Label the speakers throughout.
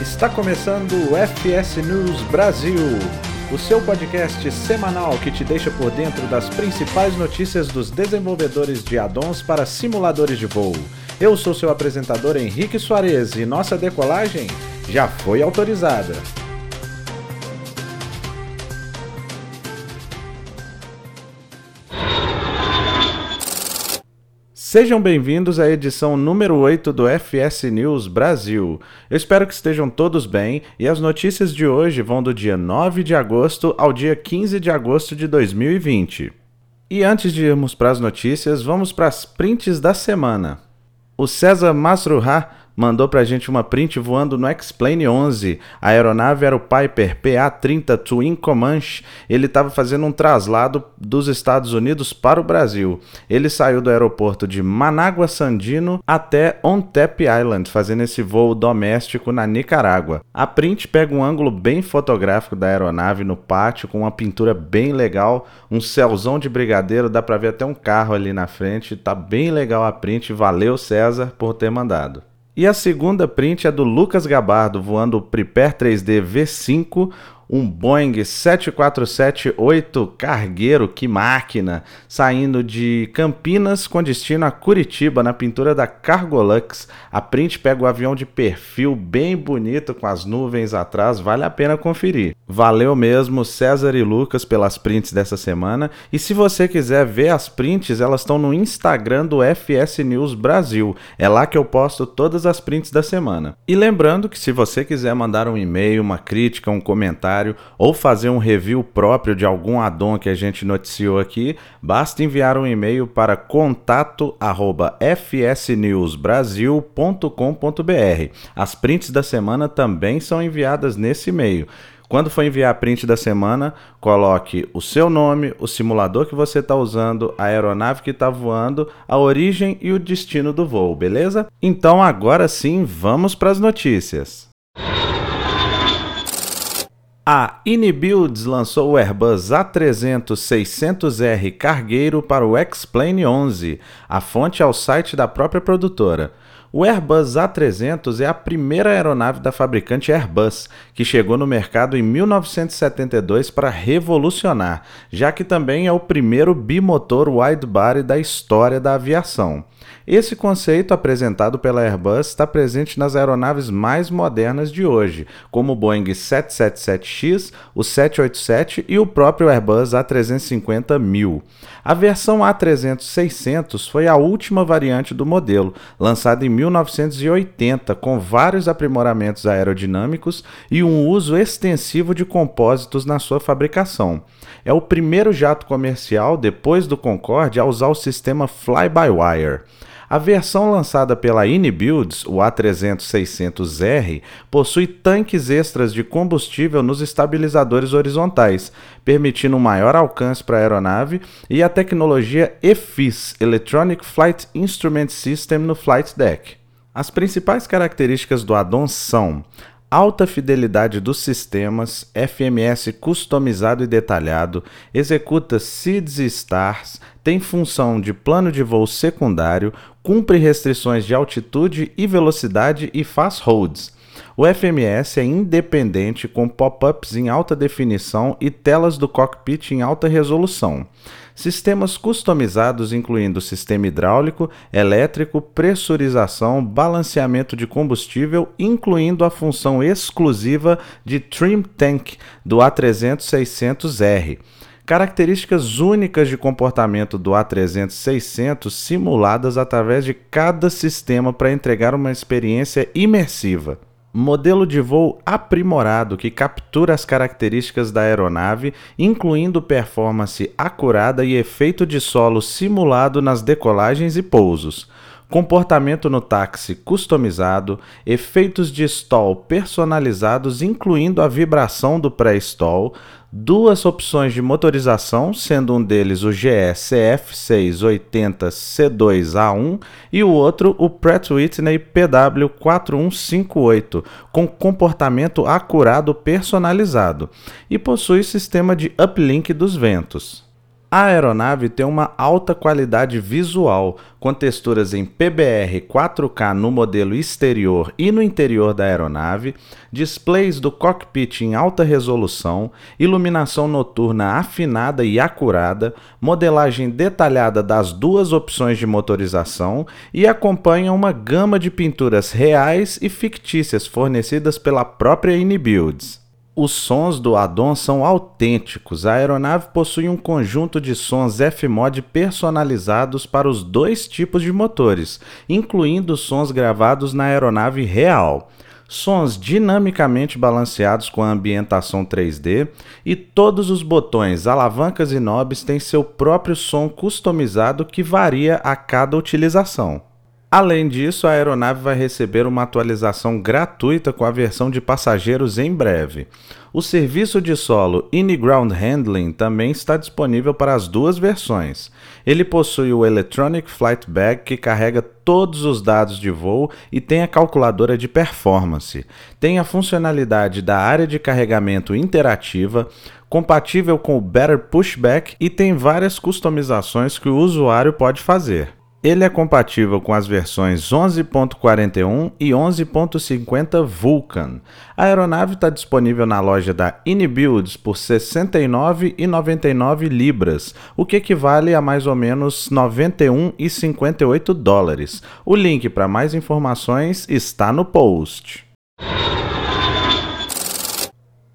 Speaker 1: Está começando o FS News Brasil, o seu podcast semanal que te deixa por dentro das principais notícias dos desenvolvedores de addons para simuladores de voo. Eu sou seu apresentador Henrique Soares e nossa decolagem já foi autorizada. Sejam bem-vindos à edição número 8 do FS News Brasil. Eu espero que estejam todos bem e as notícias de hoje vão do dia 9 de agosto ao dia 15 de agosto de 2020. E antes de irmos para as notícias, vamos para as prints da semana. O César Masruha mandou pra gente uma print voando no X-Plane 11. A aeronave era o Piper PA-30 Twin Comanche. Ele estava fazendo um traslado dos Estados Unidos para o Brasil. Ele saiu do aeroporto de Managua Sandino até Ontep Island, fazendo esse voo doméstico na Nicarágua. A print pega um ângulo bem fotográfico da aeronave no pátio, com uma pintura bem legal, um céuzão de brigadeiro, dá para ver até um carro ali na frente. Tá bem legal a print. Valeu, César, por ter mandado. E a segunda print é do Lucas Gabardo voando o Prepare 3D V5 um Boeing 747-8 cargueiro, que máquina, saindo de Campinas com destino a Curitiba, na pintura da Cargolux. A print pega o avião de perfil bem bonito com as nuvens atrás, vale a pena conferir. Valeu mesmo, César e Lucas, pelas prints dessa semana. E se você quiser ver as prints, elas estão no Instagram do FS News Brasil. É lá que eu posto todas as prints da semana. E lembrando que se você quiser mandar um e-mail, uma crítica, um comentário, ou fazer um review próprio de algum addon que a gente noticiou aqui, basta enviar um e-mail para contato@fsnewsbrasil.com.br. As prints da semana também são enviadas nesse e-mail. Quando for enviar a print da semana, coloque o seu nome, o simulador que você está usando, a aeronave que está voando, a origem e o destino do voo, beleza? Então agora sim, vamos para as notícias. A Inibuilds lançou o Airbus A300-600R cargueiro para o X-Plane 11. A fonte é o site da própria produtora. O Airbus A300 é a primeira aeronave da fabricante Airbus, que chegou no mercado em 1972 para revolucionar, já que também é o primeiro bimotor wide-body da história da aviação. Esse conceito apresentado pela Airbus está presente nas aeronaves mais modernas de hoje, como o Boeing 777X, o 787 e o próprio Airbus A350-1000. A versão A300-600 foi a última variante do modelo, lançada em 1980, com vários aprimoramentos aerodinâmicos e um uso extensivo de compósitos na sua fabricação. É o primeiro jato comercial, depois do Concorde, a usar o sistema fly-by-wire. A versão lançada pela Inibuilds, o A300-600R, possui tanques extras de combustível nos estabilizadores horizontais, permitindo um maior alcance para a aeronave e a tecnologia EFIS, Electronic Flight Instrument System, no flight deck. As principais características do addon são alta fidelidade dos sistemas, FMS customizado e detalhado, executa SIDS e STARS, tem função de plano de voo secundário, cumpre restrições de altitude e velocidade e faz holds. O FMS é independente com pop-ups em alta definição e telas do cockpit em alta resolução. Sistemas customizados incluindo sistema hidráulico, elétrico, pressurização, balanceamento de combustível, incluindo a função exclusiva de Trim Tank do A300-600R. Características únicas de comportamento do A300-600 simuladas através de cada sistema para entregar uma experiência imersiva modelo de voo aprimorado que captura as características da aeronave, incluindo performance acurada e efeito de solo simulado nas decolagens e pousos. Comportamento no táxi customizado, efeitos de stall personalizados, incluindo a vibração do pré-stall, duas opções de motorização, sendo um deles o GE CF680C2A1 e o outro o Pratt Whitney PW4158, com comportamento acurado personalizado, e possui sistema de uplink dos ventos. A aeronave tem uma alta qualidade visual, com texturas em PBR 4K no modelo exterior e no interior da aeronave, displays do cockpit em alta resolução, iluminação noturna afinada e acurada, modelagem detalhada das duas opções de motorização e acompanha uma gama de pinturas reais e fictícias fornecidas pela própria Inibuilds. Os sons do addon são autênticos. A aeronave possui um conjunto de sons F-Mod personalizados para os dois tipos de motores, incluindo sons gravados na aeronave real. Sons dinamicamente balanceados com a ambientação 3D e todos os botões, alavancas e knobs têm seu próprio som customizado que varia a cada utilização. Além disso, a aeronave vai receber uma atualização gratuita com a versão de passageiros em breve. O serviço de solo In-Ground Handling também está disponível para as duas versões. Ele possui o Electronic Flight Bag que carrega todos os dados de voo e tem a calculadora de performance. Tem a funcionalidade da área de carregamento interativa, compatível com o Better Pushback e tem várias customizações que o usuário pode fazer. Ele é compatível com as versões 11.41 e 11.50 Vulcan. A aeronave está disponível na loja da Inibuilds por R$ 69,99 libras, o que equivale a mais ou menos 91,58 dólares. O link para mais informações está no post.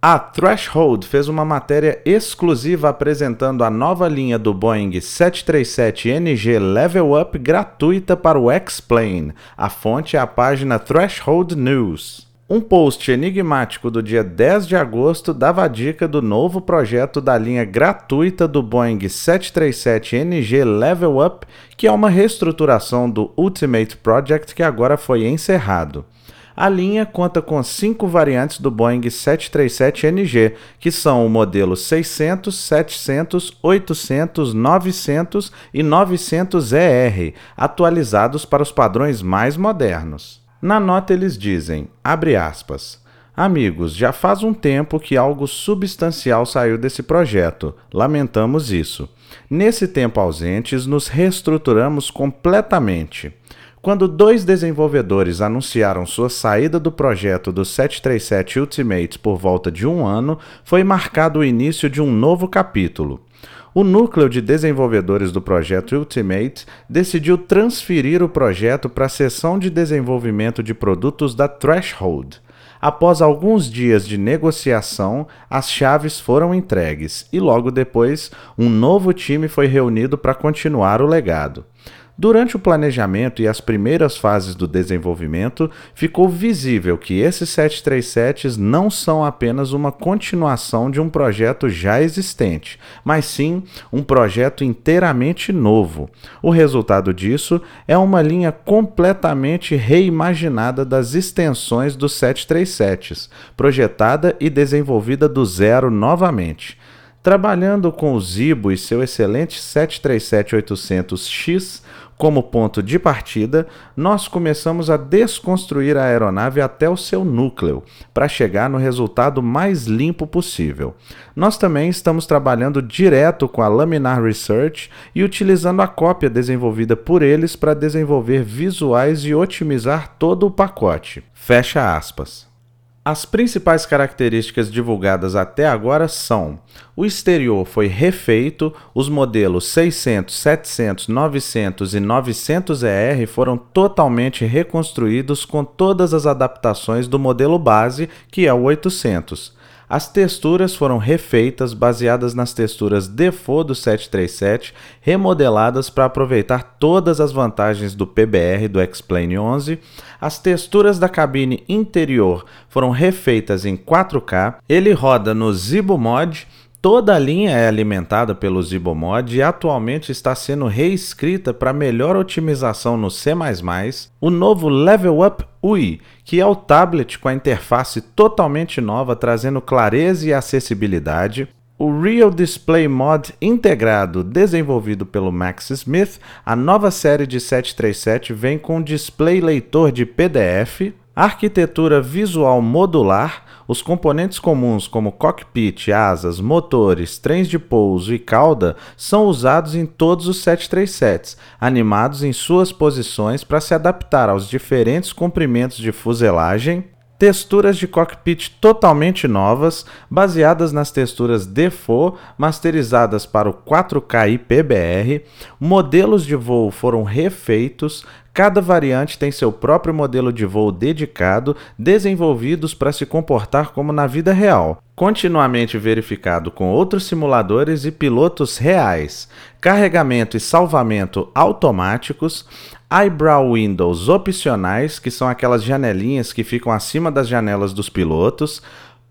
Speaker 1: A Threshold fez uma matéria exclusiva apresentando a nova linha do Boeing 737NG Level Up gratuita para o X-Plane. A fonte é a página Threshold News. Um post enigmático do dia 10 de agosto dava a dica do novo projeto da linha gratuita do Boeing 737NG Level Up, que é uma reestruturação do Ultimate Project que agora foi encerrado. A linha conta com cinco variantes do Boeing 737NG, que são o modelo 600, 700, 800, 900 e 900ER, atualizados para os padrões mais modernos. Na nota eles dizem, abre aspas, Amigos, já faz um tempo que algo substancial saiu desse projeto. Lamentamos isso. Nesse tempo ausentes, nos reestruturamos completamente. Quando dois desenvolvedores anunciaram sua saída do projeto do 737 Ultimate por volta de um ano, foi marcado o início de um novo capítulo. O núcleo de desenvolvedores do projeto Ultimate decidiu transferir o projeto para a seção de desenvolvimento de produtos da Threshold. Após alguns dias de negociação, as chaves foram entregues e logo depois um novo time foi reunido para continuar o legado. Durante o planejamento e as primeiras fases do desenvolvimento, ficou visível que esses 737s não são apenas uma continuação de um projeto já existente, mas sim um projeto inteiramente novo. O resultado disso é uma linha completamente reimaginada das extensões dos 737s, projetada e desenvolvida do zero novamente. Trabalhando com o Zibo e seu excelente 737-800X, como ponto de partida, nós começamos a desconstruir a aeronave até o seu núcleo, para chegar no resultado mais limpo possível. Nós também estamos trabalhando direto com a Laminar Research e utilizando a cópia desenvolvida por eles para desenvolver visuais e otimizar todo o pacote. Fecha aspas. As principais características divulgadas até agora são: o exterior foi refeito, os modelos 600, 700, 900 e 900ER foram totalmente reconstruídos com todas as adaptações do modelo base, que é o 800. As texturas foram refeitas baseadas nas texturas default do 737, remodeladas para aproveitar todas as vantagens do PBR do X-Plane 11. As texturas da cabine interior foram refeitas em 4K. Ele roda no Zibo Mod Toda a linha é alimentada pelo Zibomod e atualmente está sendo reescrita para melhor otimização no C++. O novo Level Up UI, que é o tablet com a interface totalmente nova, trazendo clareza e acessibilidade. O Real Display Mod integrado, desenvolvido pelo Max Smith, a nova série de 737 vem com display leitor de PDF, Arquitetura visual modular, os componentes comuns como cockpit, asas, motores, trens de pouso e cauda são usados em todos os 737s, animados em suas posições para se adaptar aos diferentes comprimentos de fuselagem, texturas de cockpit totalmente novas, baseadas nas texturas default masterizadas para o 4K IPBR, modelos de voo foram refeitos, cada variante tem seu próprio modelo de voo dedicado, desenvolvidos para se comportar como na vida real, continuamente verificado com outros simuladores e pilotos reais, carregamento e salvamento automáticos, eyebrow windows opcionais, que são aquelas janelinhas que ficam acima das janelas dos pilotos,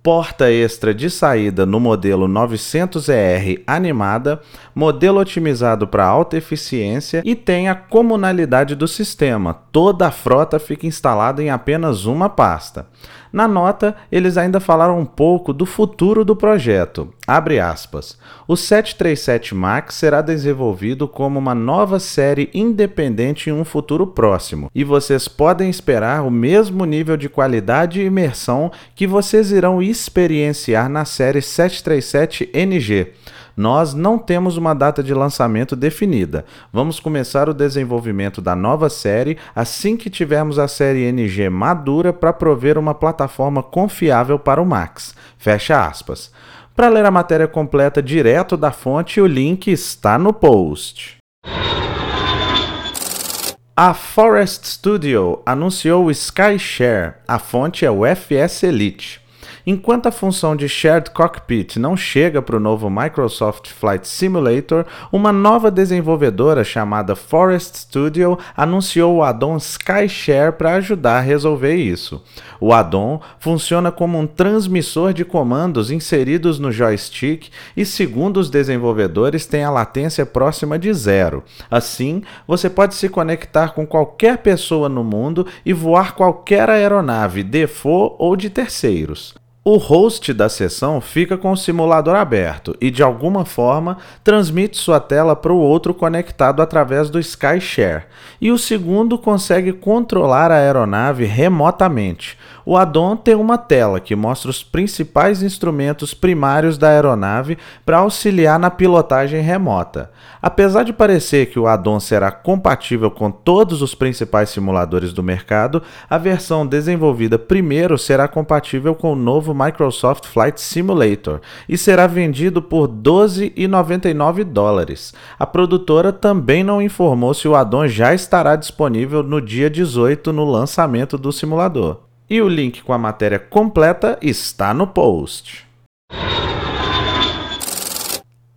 Speaker 1: porta extra de saída no modelo 900ER animada, modelo otimizado para alta eficiência e tem a comunalidade do sistema. Toda a frota fica instalada em apenas uma pasta. Na nota, eles ainda falaram um pouco do futuro do projeto. Abre aspas. O 737 MAX será desenvolvido como uma nova série independente em um futuro próximo, e vocês podem esperar o mesmo nível de qualidade e imersão que vocês irão experienciar na série 737 NG. Nós não temos uma data de lançamento definida. Vamos começar o desenvolvimento da nova série assim que tivermos a série NG madura para prover uma plataforma confiável para o Max. Fecha aspas. Para ler a matéria completa direto da fonte, o link está no post. A Forest Studio anunciou o SkyShare. A fonte é o FS Elite. Enquanto a função de Shared Cockpit não chega para o novo Microsoft Flight Simulator, uma nova desenvolvedora chamada Forest Studio anunciou o addon SkyShare para ajudar a resolver isso. O addon funciona como um transmissor de comandos inseridos no joystick e, segundo os desenvolvedores, tem a latência próxima de zero. Assim, você pode se conectar com qualquer pessoa no mundo e voar qualquer aeronave, default ou de terceiros. O host da sessão fica com o simulador aberto e, de alguma forma, transmite sua tela para o outro conectado através do SkyShare, e o segundo consegue controlar a aeronave remotamente. O addon tem uma tela que mostra os principais instrumentos primários da aeronave para auxiliar na pilotagem remota. Apesar de parecer que o addon será compatível com todos os principais simuladores do mercado, a versão desenvolvida primeiro será compatível com o novo Microsoft Flight Simulator e será vendido por 12,99 dólares. A produtora também não informou se o addon já estará disponível no dia 18 no lançamento do simulador. E o link com a matéria completa está no post.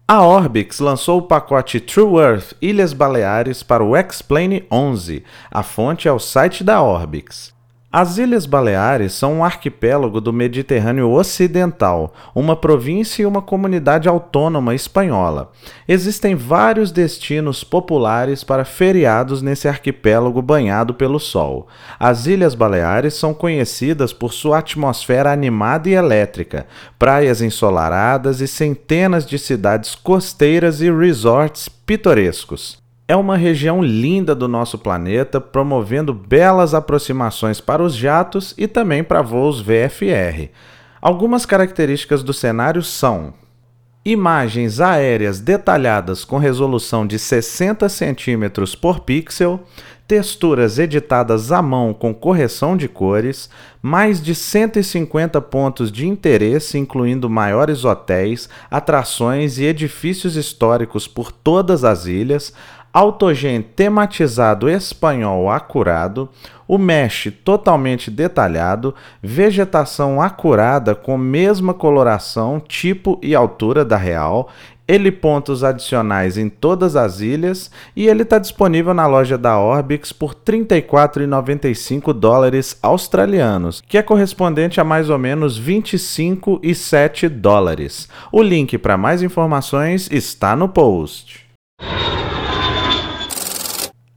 Speaker 1: A Orbix lançou o pacote True Earth Ilhas Baleares para o X-Plane 11. A fonte é o site da Orbix. As Ilhas Baleares são um arquipélago do Mediterrâneo Ocidental, uma província e uma comunidade autônoma espanhola. Existem vários destinos populares para feriados nesse arquipélago banhado pelo sol. As Ilhas Baleares são conhecidas por sua atmosfera animada e elétrica, praias ensolaradas e centenas de cidades costeiras e resorts pitorescos é uma região linda do nosso planeta, promovendo belas aproximações para os jatos e também para voos VFR. Algumas características do cenário são imagens aéreas detalhadas com resolução de 60 centímetros por pixel, texturas editadas à mão com correção de cores, mais de 150 pontos de interesse, incluindo maiores hotéis, atrações e edifícios históricos por todas as ilhas, autogen tematizado espanhol acurado, o mesh totalmente detalhado, vegetação acurada com mesma coloração, tipo e altura da real, ele pontos adicionais em todas as ilhas e ele está disponível na loja da Orbix por 34,95 dólares australianos, que é correspondente a mais ou menos 25,7 dólares. O link para mais informações está no post.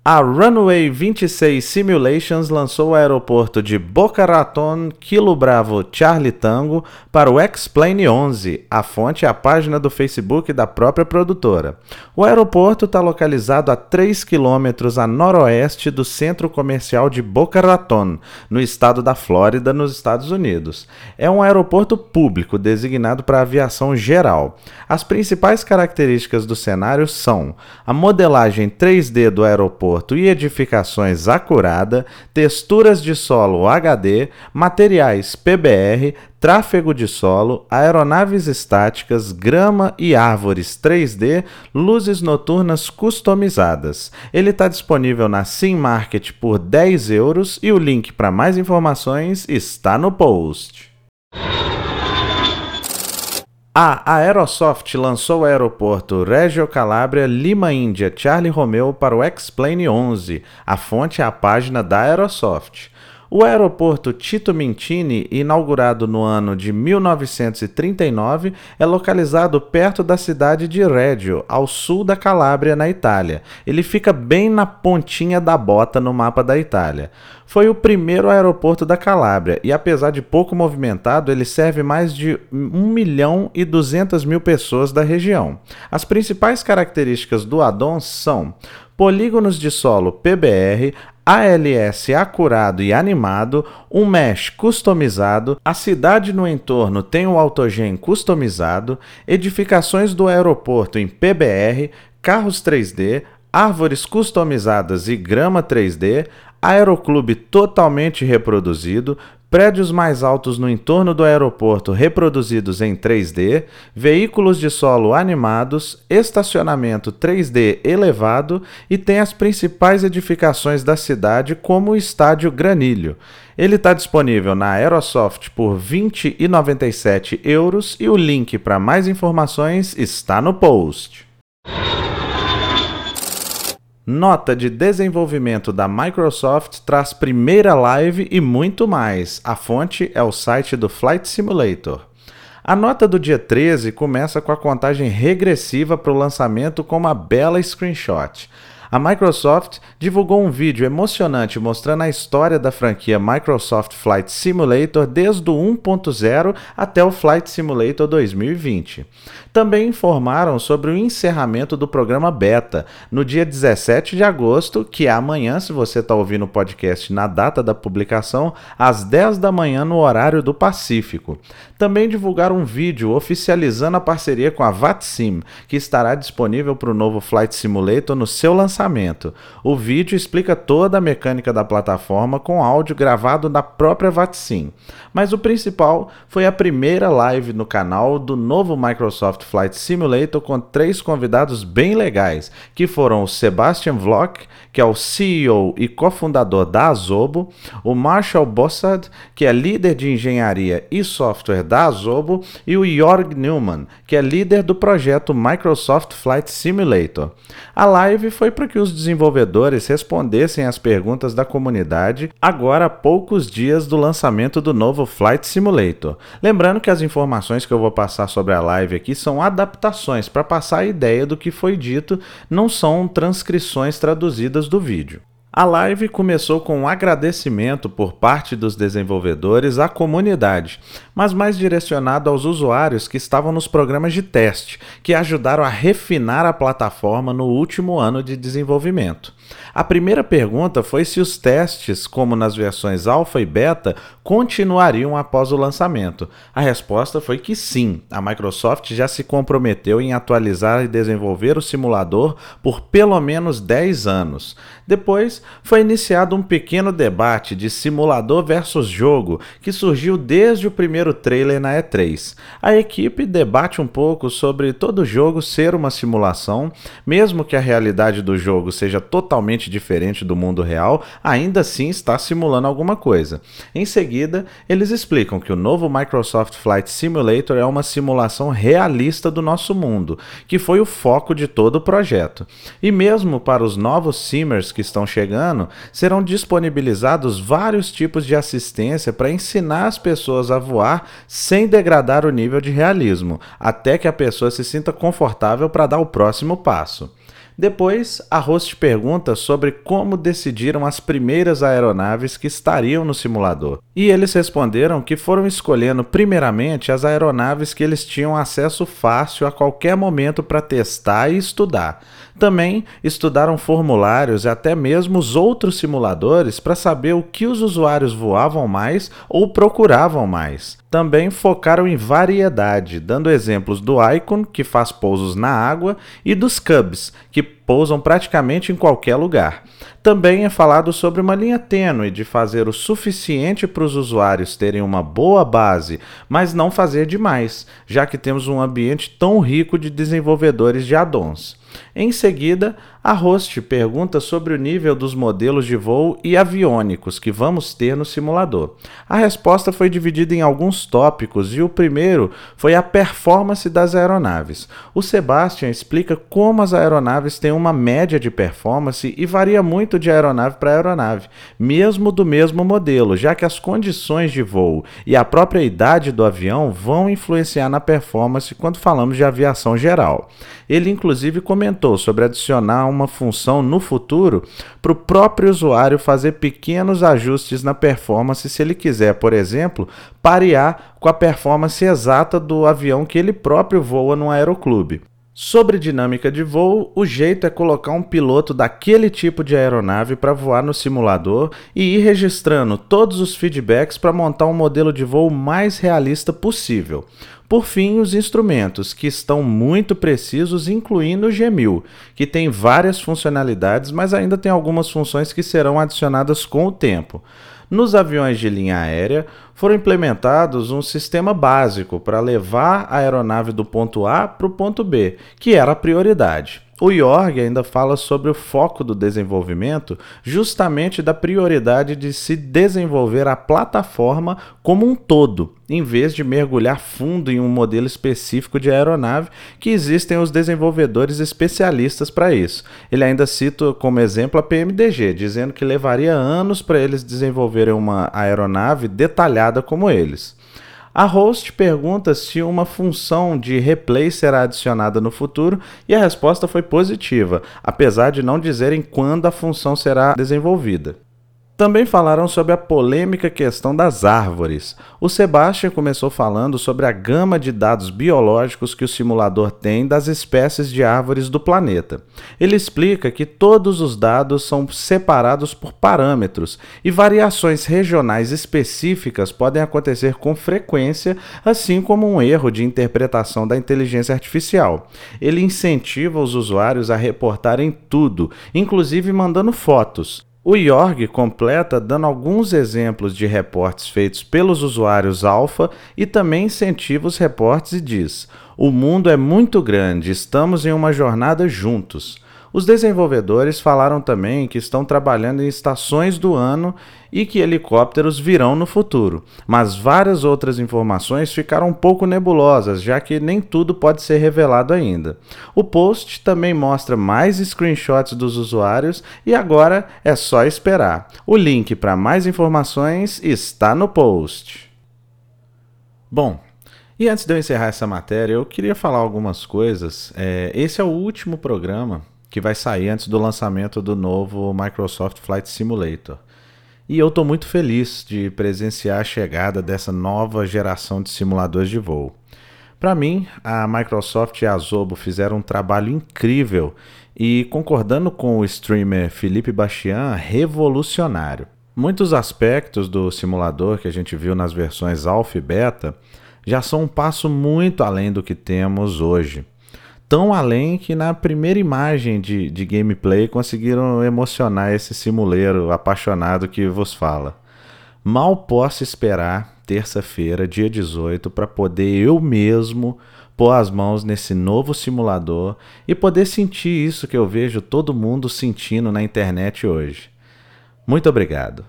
Speaker 1: A Runway 26 Simulations lançou o aeroporto de Boca Raton Kilo Bravo Charlie Tango para o X-Plane 11. A fonte é a página do Facebook da própria produtora. O aeroporto está localizado a 3 quilômetros a noroeste do centro comercial de Boca Raton, no estado da Flórida, nos Estados Unidos. É um aeroporto público designado para aviação geral. As principais características do cenário são a modelagem 3D do aeroporto aeroporto e edificações acurada, texturas de solo HD, materiais PBR, tráfego de solo, aeronaves estáticas, grama e árvores 3D, luzes noturnas customizadas. Ele está disponível na Sim Market por 10 euros e o link para mais informações está no post. A Aerosoft lançou o aeroporto Reggio Calabria Lima Índia Charlie Romeo para o X-Plane 11. A fonte é a página da Aerosoft. O aeroporto Tito Mintini, inaugurado no ano de 1939, é localizado perto da cidade de Reggio, ao sul da Calábria, na Itália. Ele fica bem na pontinha da bota no mapa da Itália. Foi o primeiro aeroporto da Calábria e, apesar de pouco movimentado, ele serve mais de 1 milhão e 200 mil pessoas da região. As principais características do Adon são polígonos de solo PBR, ALS acurado e animado, um mesh customizado, a cidade no entorno tem o autogen customizado, edificações do aeroporto em PBR, carros 3D, árvores customizadas e grama 3D, aeroclube totalmente reproduzido, prédios mais altos no entorno do aeroporto reproduzidos em 3D, veículos de solo animados, estacionamento 3D elevado e tem as principais edificações da cidade, como o Estádio Granilho. Ele está disponível na Aerosoft por 20,97 euros e o link para mais informações está no post. Nota de desenvolvimento da Microsoft traz primeira live e muito mais. A fonte é o site do Flight Simulator. A nota do dia 13 começa com a contagem regressiva para o lançamento com uma bela screenshot. A Microsoft divulgou um vídeo emocionante mostrando a história da franquia Microsoft Flight Simulator desde o 1.0 até o Flight Simulator 2020. Também informaram sobre o encerramento do programa beta no dia 17 de agosto, que é amanhã, se você está ouvindo o podcast na data da publicação, às 10 da manhã no horário do Pacífico. Também divulgaram um vídeo oficializando a parceria com a VATSIM, que estará disponível para o novo Flight Simulator no seu lançamento. O vídeo explica toda a mecânica da plataforma com áudio gravado da própria VATSIM. Mas o principal foi a primeira live no canal do novo Microsoft Flight Simulator com três convidados bem legais, que foram o Sebastian Vlock, que é o CEO e cofundador da Azobo, o Marshall Bossad, que é líder de engenharia e software da Azobo, e o Jorg Newman, que é líder do projeto Microsoft Flight Simulator. A live foi para que os desenvolvedores respondessem às perguntas da comunidade agora há poucos dias do lançamento do novo Flight Simulator. Lembrando que as informações que eu vou passar sobre a live aqui são adaptações para passar a ideia do que foi dito, não são transcrições traduzidas do vídeo. A live começou com um agradecimento por parte dos desenvolvedores à comunidade, mas mais direcionado aos usuários que estavam nos programas de teste, que ajudaram a refinar a plataforma no último ano de desenvolvimento. A primeira pergunta foi se os testes, como nas versões alfa e beta, continuariam após o lançamento. A resposta foi que sim. A Microsoft já se comprometeu em atualizar e desenvolver o simulador por pelo menos 10 anos. Depois, foi iniciado um pequeno debate de simulador versus jogo que surgiu desde o primeiro trailer na E3. A equipe debate um pouco sobre todo jogo ser uma simulação, mesmo que a realidade do jogo seja totalmente diferente do mundo real, ainda assim está simulando alguma coisa. Em seguida, eles explicam que o novo Microsoft Flight Simulator é uma simulação realista do nosso mundo, que foi o foco de todo o projeto. E mesmo para os novos simmers que estão chegando, serão disponibilizados vários tipos de assistência para ensinar as pessoas a voar sem degradar o nível de realismo, até que a pessoa se sinta confortável para dar o próximo passo. Depois, a host pergunta sobre como decidiram as primeiras aeronaves que estariam no simulador. E eles responderam que foram escolhendo primeiramente as aeronaves que eles tinham acesso fácil a qualquer momento para testar e estudar. Também estudaram formulários e até mesmo os outros simuladores para saber o que os usuários voavam mais ou procuravam mais. Também focaram em variedade, dando exemplos do Icon, que faz pousos na água, e dos Cubs, que pousam praticamente em qualquer lugar. Também é falado sobre uma linha tênue de fazer o suficiente para os usuários terem uma boa base, mas não fazer demais, já que temos um ambiente tão rico de desenvolvedores de addons. Em seguida, a host pergunta sobre o nível dos modelos de voo e aviônicos que vamos ter no simulador. A resposta foi dividida em alguns tópicos e o primeiro foi a performance das aeronaves. O Sebastian explica como as aeronaves têm uma média de performance e varia muito de aeronave para aeronave, mesmo do mesmo modelo, já que as condições de voo e a própria idade do avião vão influenciar na performance quando falamos de aviação geral. Ele inclusive comentou sobre adicionar uma função no futuro para o próprio usuário fazer pequenos ajustes na performance se ele quiser, por exemplo, parear com a performance exata do avião que ele próprio voa no aeroclube. Sobre dinâmica de voo, o jeito é colocar um piloto daquele tipo de aeronave para voar no simulador e ir registrando todos os feedbacks para montar um modelo de voo mais realista possível. Por fim, os instrumentos, que estão muito precisos, incluindo o G1000, que tem várias funcionalidades, mas ainda tem algumas funções que serão adicionadas com o tempo. Nos aviões de linha aérea, foram implementados um sistema básico para levar a aeronave do ponto A para o ponto B, que era a prioridade. O Jorg ainda fala sobre o foco do desenvolvimento, justamente da prioridade de se desenvolver a plataforma como um todo, em vez de mergulhar fundo em um modelo específico de aeronave, que existem os desenvolvedores especialistas para isso. Ele ainda cita como exemplo a PMDG, dizendo que levaria anos para eles desenvolverem uma aeronave detalhada como eles. A host pergunta se uma função de replay será adicionada no futuro e a resposta foi positiva, apesar de não dizerem quando a função será desenvolvida. Também falaram sobre a polêmica questão das árvores. O Sebastian começou falando sobre a gama de dados biológicos que o simulador tem das espécies de árvores do planeta. Ele explica que todos os dados são separados por parâmetros e variações regionais específicas podem acontecer com frequência, assim como um erro de interpretação da inteligência artificial. Ele incentiva os usuários a reportarem tudo, inclusive mandando fotos. O Jorg completa dando alguns exemplos de reportes feitos pelos usuários alfa e também incentiva os reportes e diz: O mundo é muito grande, estamos em uma jornada juntos. Os desenvolvedores falaram também que estão trabalhando em estações do ano e que helicópteros virão no futuro, mas várias outras informações ficaram um pouco nebulosas, já que nem tudo pode ser revelado ainda. O post também mostra mais screenshots dos usuários e agora é só esperar. O link para mais informações está no post. Bom, e antes de eu encerrar essa matéria, eu queria falar algumas coisas. É, esse é o último programa que vai sair antes do lançamento do novo Microsoft Flight Simulator. E eu estou muito feliz de presenciar a chegada dessa nova geração de simuladores de voo. Para mim, a Microsoft e a Zobo fizeram um trabalho incrível e, concordando com o streamer Felipe Bastian, revolucionário. Muitos aspectos do simulador que a gente viu nas versões Alpha e Beta já são um passo muito além do que temos hoje tão além que na primeira imagem de, de gameplay conseguiram emocionar esse simuleiro apaixonado que vos fala. Mal posso esperar terça-feira, dia 18, para poder eu mesmo pôr as mãos nesse novo simulador e poder sentir isso que eu vejo todo mundo sentindo na internet hoje. Muito obrigado.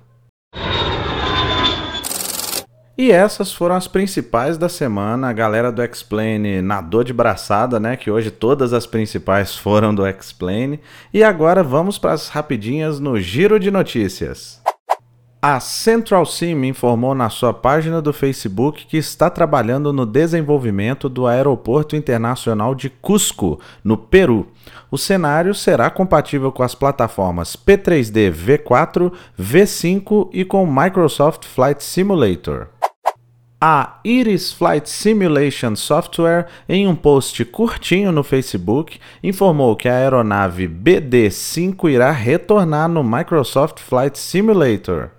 Speaker 1: E essas foram as principais da semana. A galera do Explain nadou de braçada, né? Que hoje todas as principais foram do Explain. E agora vamos para as rapidinhas no Giro de Notícias. A Central Sim informou na sua página do Facebook que está trabalhando no desenvolvimento do Aeroporto Internacional de Cusco, no Peru. O cenário será compatível com as plataformas P3D V4, V5 e com Microsoft Flight Simulator. A Iris Flight Simulation Software, em um post curtinho no Facebook, informou que a aeronave BD-5 irá retornar no Microsoft Flight Simulator.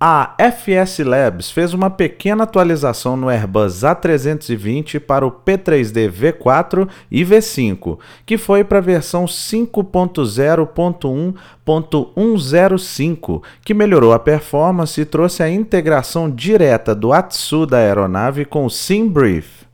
Speaker 1: A FS Labs fez uma pequena atualização no Airbus A320 para o P3D V4 e V5, que foi para a versão 5.0.1.105, que melhorou a performance e trouxe a integração direta do Atsu da aeronave com o SimBrief.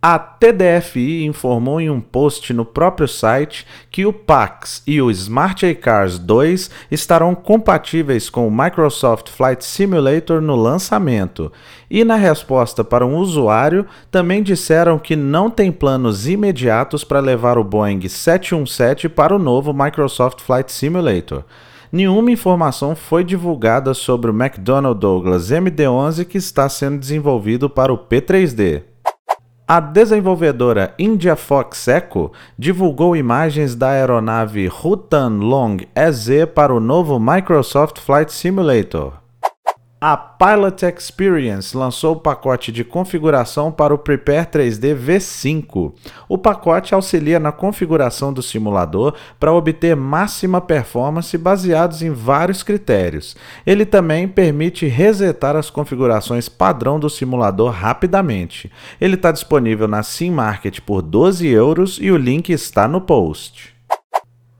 Speaker 1: A TDFI informou em um post no próprio site que o PAX e o Smart iCars 2 estarão compatíveis com o Microsoft Flight Simulator no lançamento. E na resposta para um usuário, também disseram que não tem planos imediatos para levar o Boeing 717 para o novo Microsoft Flight Simulator. Nenhuma informação foi divulgada sobre o McDonnell Douglas MD-11 que está sendo desenvolvido para o P3D. A desenvolvedora India Fox Echo divulgou imagens da aeronave Rutan Long EZ para o novo Microsoft Flight Simulator. A Pilot Experience lançou o pacote de configuração para o Prepare 3D V5. O pacote auxilia na configuração do simulador para obter máxima performance baseados em vários critérios. Ele também permite resetar as configurações padrão do simulador rapidamente. Ele está disponível na Sim Market por 12 euros e o link está no post.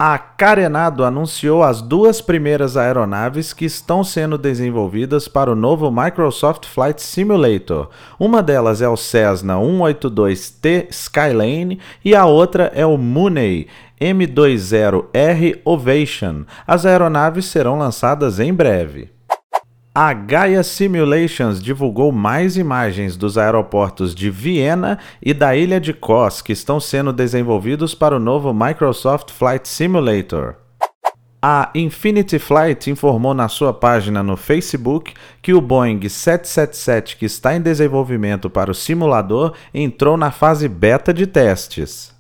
Speaker 1: A Carenado anunciou as duas primeiras aeronaves que estão sendo desenvolvidas para o novo Microsoft Flight Simulator. Uma delas é o Cessna 182T Skylane e a outra é o Mooney M20R Ovation. As aeronaves serão lançadas em breve. A Gaia Simulations divulgou mais imagens dos aeroportos de Viena e da ilha de Kos que estão sendo desenvolvidos para o novo Microsoft Flight Simulator. A Infinity Flight informou na sua página no Facebook que o Boeing 777 que está em desenvolvimento para o simulador entrou na fase beta de testes.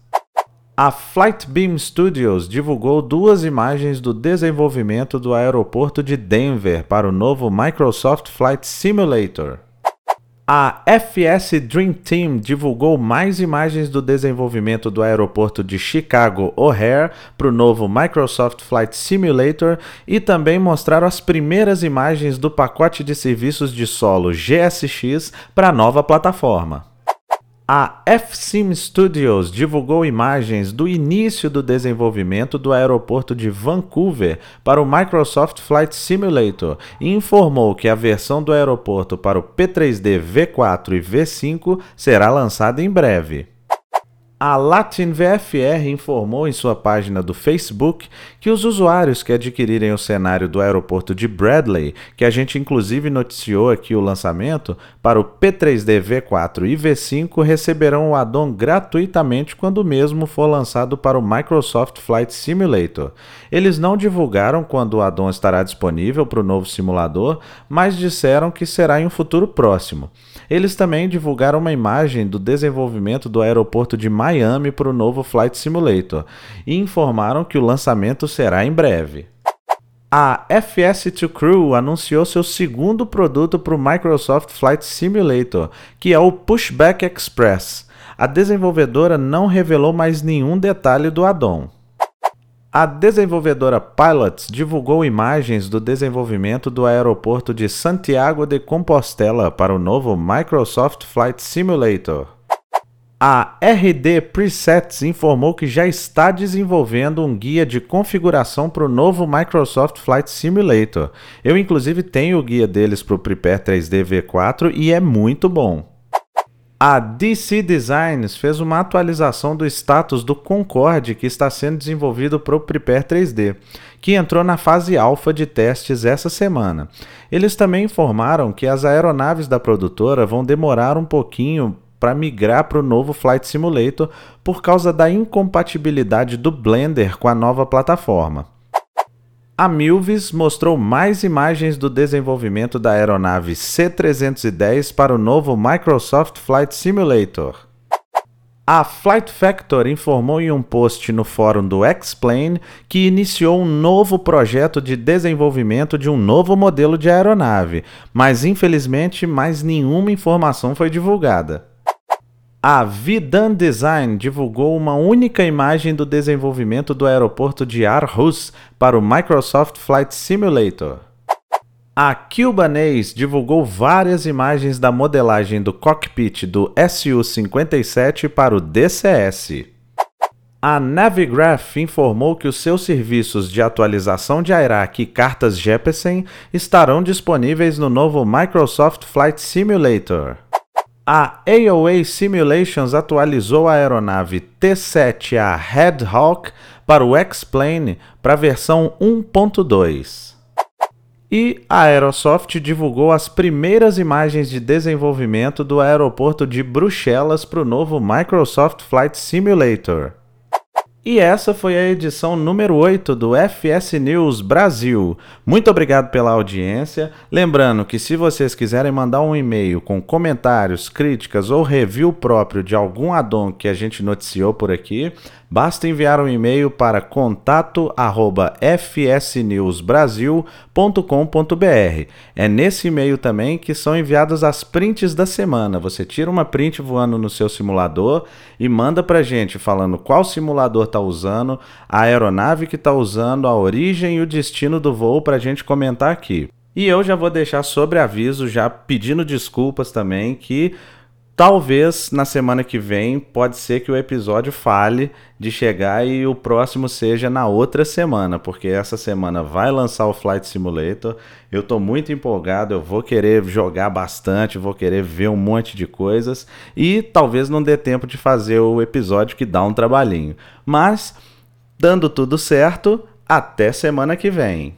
Speaker 1: A Flightbeam Studios divulgou duas imagens do desenvolvimento do aeroporto de Denver para o novo Microsoft Flight Simulator. A FS Dream Team divulgou mais imagens do desenvolvimento do aeroporto de Chicago O'Hare para o novo Microsoft Flight Simulator e também mostraram as primeiras imagens do pacote de serviços de solo GSX para a nova plataforma. A FSIM Studios divulgou imagens do início do desenvolvimento do aeroporto de Vancouver para o Microsoft Flight Simulator e informou que a versão do aeroporto para o P3D V4 e V5 será lançada em breve. A Latin VFR informou em sua página do Facebook que os usuários que adquirirem o cenário do aeroporto de Bradley, que a gente inclusive noticiou aqui o lançamento, para o P3D V4 e V5 receberão o addon gratuitamente quando mesmo for lançado para o Microsoft Flight Simulator. Eles não divulgaram quando o addon estará disponível para o novo simulador, mas disseram que será em um futuro próximo. Eles também divulgaram uma imagem do desenvolvimento do aeroporto de Miami para o novo Flight Simulator e informaram que o lançamento será em breve. A FS2 Crew anunciou seu segundo produto para o Microsoft Flight Simulator, que é o Pushback Express. A desenvolvedora não revelou mais nenhum detalhe do addon. A desenvolvedora Pilots divulgou imagens do desenvolvimento do aeroporto de Santiago de Compostela para o novo Microsoft Flight Simulator. A RD Presets informou que já está desenvolvendo um guia de configuração para o novo Microsoft Flight Simulator. Eu, inclusive, tenho o guia deles para o Prepare 3D V4 e é muito bom. A DC Designs fez uma atualização do status do Concorde que está sendo desenvolvido para o Prepare 3D, que entrou na fase alfa de testes essa semana. Eles também informaram que as aeronaves da produtora vão demorar um pouquinho para migrar para o novo Flight Simulator por causa da incompatibilidade do Blender com a nova plataforma. A Milvis mostrou mais imagens do desenvolvimento da aeronave C-310 para o novo Microsoft Flight Simulator. A Flight Factor informou em um post no fórum do X-Plane que iniciou um novo projeto de desenvolvimento de um novo modelo de aeronave, mas infelizmente mais nenhuma informação foi divulgada. A Vidan Design divulgou uma única imagem do desenvolvimento do aeroporto de Aarhus para o Microsoft Flight Simulator. A Cubanese divulgou várias imagens da modelagem do cockpit do Su-57 para o DCS. A Navigraph informou que os seus serviços de atualização de Airac e cartas Jeppesen estarão disponíveis no novo Microsoft Flight Simulator. A AOA Simulations atualizou a aeronave T-7A Red Hawk para o X-Plane para a versão 1.2. E a Aerosoft divulgou as primeiras imagens de desenvolvimento do aeroporto de Bruxelas para o novo Microsoft Flight Simulator. E essa foi a edição número 8 do FS News Brasil. Muito obrigado pela audiência. Lembrando que se vocês quiserem mandar um e-mail com comentários, críticas ou review próprio de algum addon que a gente noticiou por aqui, basta enviar um e-mail para contato@fsnewsbrasil.com.br. É nesse e-mail também que são enviadas as prints da semana. Você tira uma print voando no seu simulador e manda pra gente falando qual simulador está usando, a aeronave que está usando, a origem e o destino do voo para a gente comentar aqui. E eu já vou deixar sobre aviso, já pedindo desculpas também, que talvez na semana que vem pode ser que o episódio fale de chegar e o próximo seja na outra semana, porque essa semana vai lançar o Flight Simulator. Eu estou muito empolgado, eu vou querer jogar bastante, vou querer ver um monte de coisas e talvez não dê tempo de fazer o episódio que dá um trabalhinho. Mas dando tudo certo, até semana que vem.